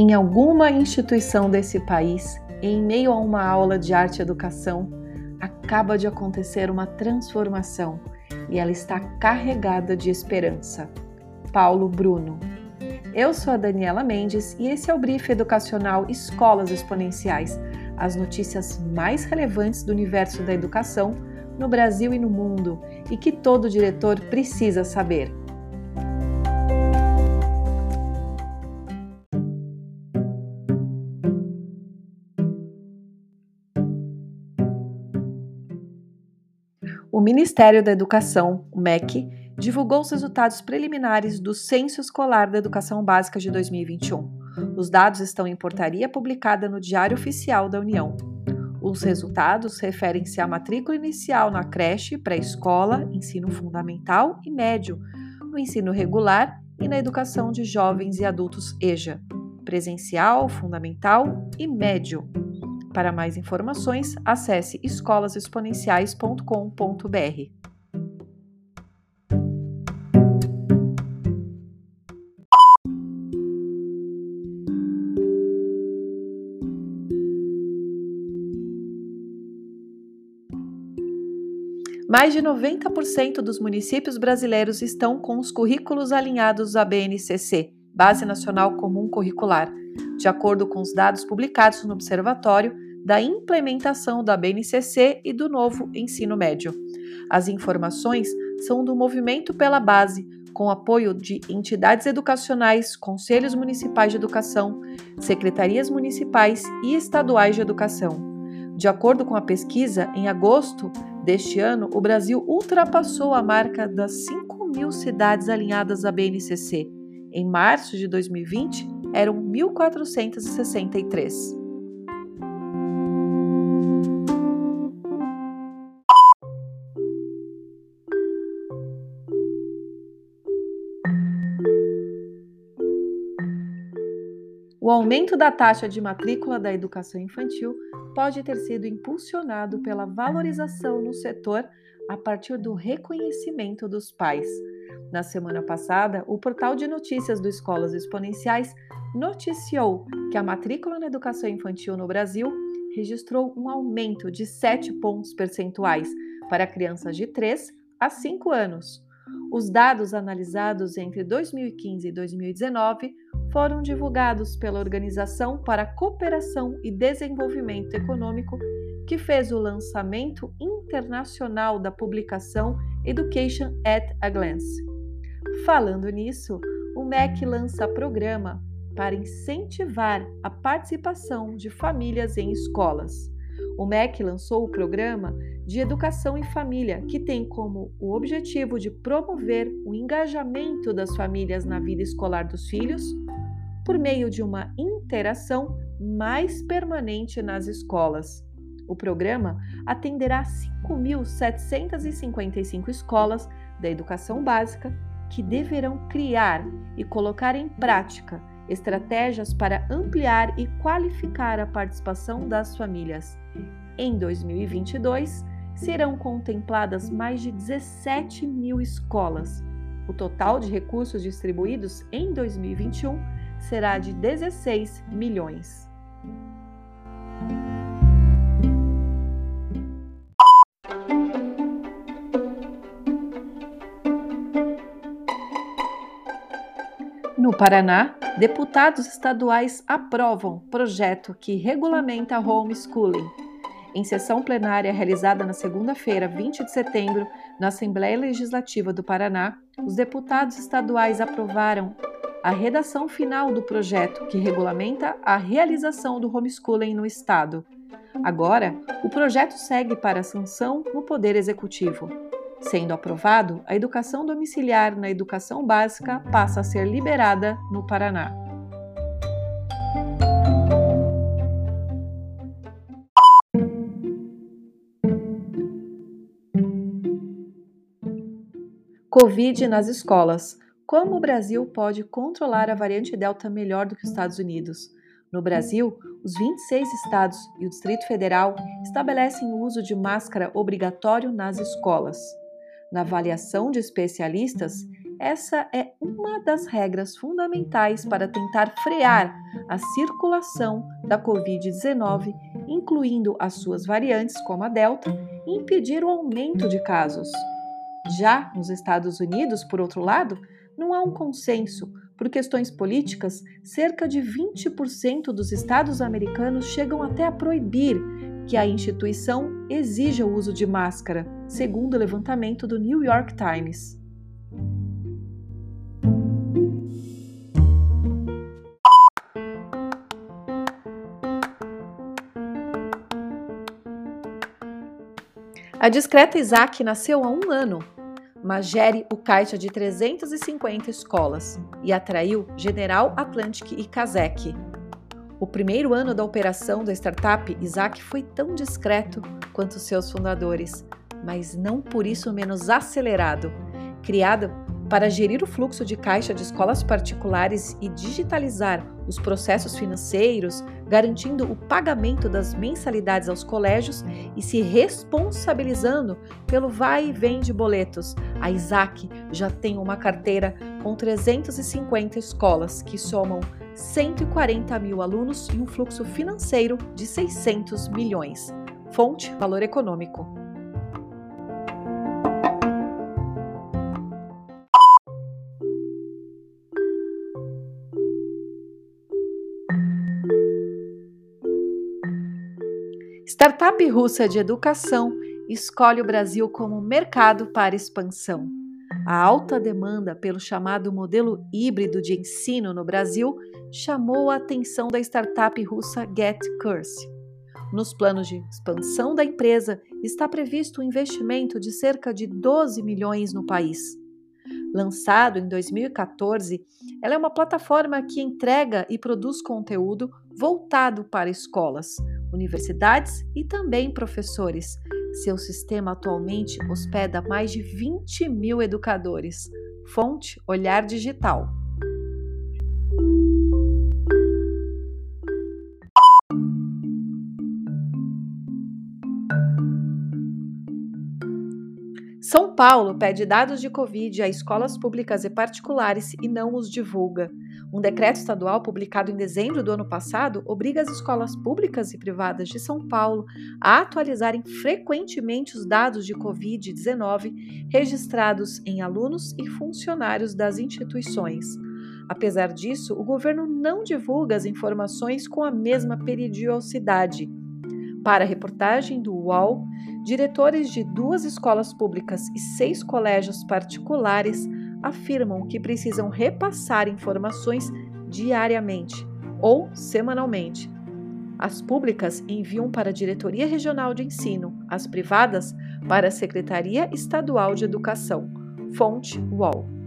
Em alguma instituição desse país, em meio a uma aula de arte educação, acaba de acontecer uma transformação e ela está carregada de esperança. Paulo Bruno. Eu sou a Daniela Mendes e esse é o Brief Educacional Escolas Exponenciais, as notícias mais relevantes do universo da educação no Brasil e no mundo e que todo diretor precisa saber. O Ministério da Educação, o MEC, divulgou os resultados preliminares do Censo Escolar da Educação Básica de 2021. Os dados estão em portaria publicada no Diário Oficial da União. Os resultados referem-se à matrícula inicial na creche, pré-escola, ensino fundamental e médio, no ensino regular e na educação de jovens e adultos EJA, presencial, fundamental e médio. Para mais informações, acesse escolasexponenciais.com.br. Mais de 90% dos municípios brasileiros estão com os currículos alinhados à BNCC, Base Nacional Comum Curricular, de acordo com os dados publicados no Observatório da Implementação da BNCC e do Novo Ensino Médio. As informações são do Movimento pela Base, com apoio de entidades educacionais, conselhos municipais de educação, secretarias municipais e estaduais de educação. De acordo com a pesquisa, em agosto deste ano, o Brasil ultrapassou a marca das 5 mil cidades alinhadas à BNCC. Em março de 2020, eram 1.463. O aumento da taxa de matrícula da educação infantil pode ter sido impulsionado pela valorização no setor a partir do reconhecimento dos pais. Na semana passada, o portal de notícias do Escolas Exponenciais noticiou que a matrícula na educação infantil no Brasil registrou um aumento de 7 pontos percentuais para crianças de 3 a 5 anos. Os dados analisados entre 2015 e 2019 foram divulgados pela Organização para a Cooperação e Desenvolvimento Econômico, que fez o lançamento internacional da publicação Education at a Glance. Falando nisso, o MEC lança programa para incentivar a participação de famílias em escolas. O MEC lançou o programa de Educação em Família, que tem como o objetivo de promover o engajamento das famílias na vida escolar dos filhos, por meio de uma interação mais permanente nas escolas. O programa atenderá 5.755 escolas da educação básica que deverão criar e colocar em prática estratégias para ampliar e qualificar a participação das famílias. Em 2022, serão contempladas mais de 17 mil escolas. O total de recursos distribuídos em 2021 será de 16 milhões. No Paraná, deputados estaduais aprovam projeto que regulamenta homeschooling. Em sessão plenária realizada na segunda-feira, 20 de setembro, na Assembleia Legislativa do Paraná, os deputados estaduais aprovaram a redação final do projeto que regulamenta a realização do homeschooling no Estado. Agora, o projeto segue para sanção no Poder Executivo. Sendo aprovado, a educação domiciliar na educação básica passa a ser liberada no Paraná. Covid nas escolas. Como o Brasil pode controlar a variante Delta melhor do que os Estados Unidos? No Brasil, os 26 estados e o Distrito Federal estabelecem o uso de máscara obrigatório nas escolas. Na avaliação de especialistas, essa é uma das regras fundamentais para tentar frear a circulação da Covid-19, incluindo as suas variantes, como a Delta, e impedir o aumento de casos. Já nos Estados Unidos, por outro lado, não há um consenso. Por questões políticas, cerca de 20% dos estados americanos chegam até a proibir que a instituição exija o uso de máscara, segundo o levantamento do New York Times. A discreta Isaac nasceu há um ano, mas gere o caixa de 350 escolas e atraiu General Atlantic e Kazek. O primeiro ano da operação da startup, Isaac foi tão discreto quanto seus fundadores, mas não por isso menos acelerado. Criada para gerir o fluxo de caixa de escolas particulares e digitalizar os processos financeiros, garantindo o pagamento das mensalidades aos colégios e se responsabilizando pelo vai e vem de boletos. A Isaac já tem uma carteira com 350 escolas que somam 140 mil alunos e um fluxo financeiro de 600 milhões. Fonte Valor Econômico. Startup russa de educação escolhe o Brasil como mercado para expansão. A alta demanda pelo chamado modelo híbrido de ensino no Brasil chamou a atenção da startup russa GetCurse. Nos planos de expansão da empresa está previsto um investimento de cerca de 12 milhões no país. Lançado em 2014, ela é uma plataforma que entrega e produz conteúdo voltado para escolas, universidades e também professores. Seu sistema atualmente hospeda mais de 20 mil educadores. Fonte Olhar Digital. Paulo pede dados de Covid a escolas públicas e particulares e não os divulga. Um decreto estadual publicado em dezembro do ano passado obriga as escolas públicas e privadas de São Paulo a atualizarem frequentemente os dados de Covid-19 registrados em alunos e funcionários das instituições. Apesar disso, o governo não divulga as informações com a mesma periodicidade. Para a reportagem do UOL, diretores de duas escolas públicas e seis colégios particulares afirmam que precisam repassar informações diariamente ou semanalmente. As públicas enviam para a Diretoria Regional de Ensino, as privadas para a Secretaria Estadual de Educação. Fonte UOL.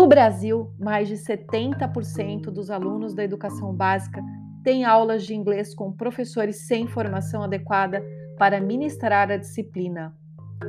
No Brasil, mais de 70% dos alunos da educação básica têm aulas de inglês com professores sem formação adequada para ministrar a disciplina.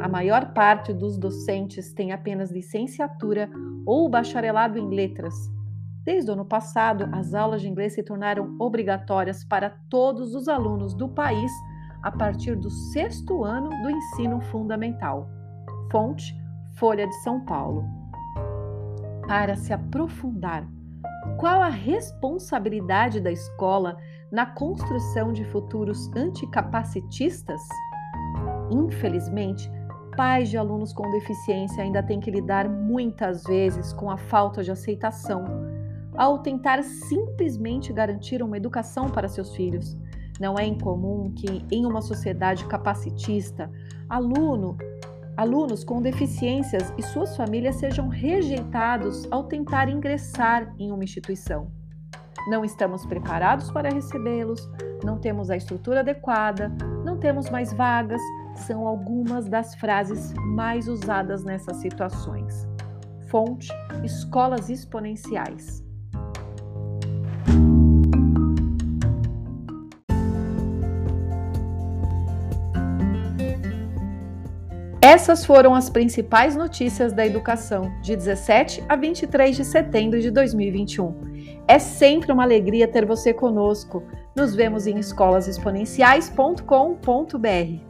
A maior parte dos docentes tem apenas licenciatura ou bacharelado em letras. Desde o ano passado, as aulas de inglês se tornaram obrigatórias para todos os alunos do país a partir do sexto ano do ensino fundamental. Fonte: Folha de São Paulo para se aprofundar. Qual a responsabilidade da escola na construção de futuros anticapacitistas? Infelizmente, pais de alunos com deficiência ainda têm que lidar muitas vezes com a falta de aceitação ao tentar simplesmente garantir uma educação para seus filhos. Não é incomum que, em uma sociedade capacitista, aluno alunos com deficiências e suas famílias sejam rejeitados ao tentar ingressar em uma instituição. Não estamos preparados para recebê-los, não temos a estrutura adequada, não temos mais vagas, são algumas das frases mais usadas nessas situações. Fonte: Escolas Exponenciais. Essas foram as principais notícias da educação de 17 a 23 de setembro de 2021. É sempre uma alegria ter você conosco. Nos vemos em escolasexponenciais.com.br.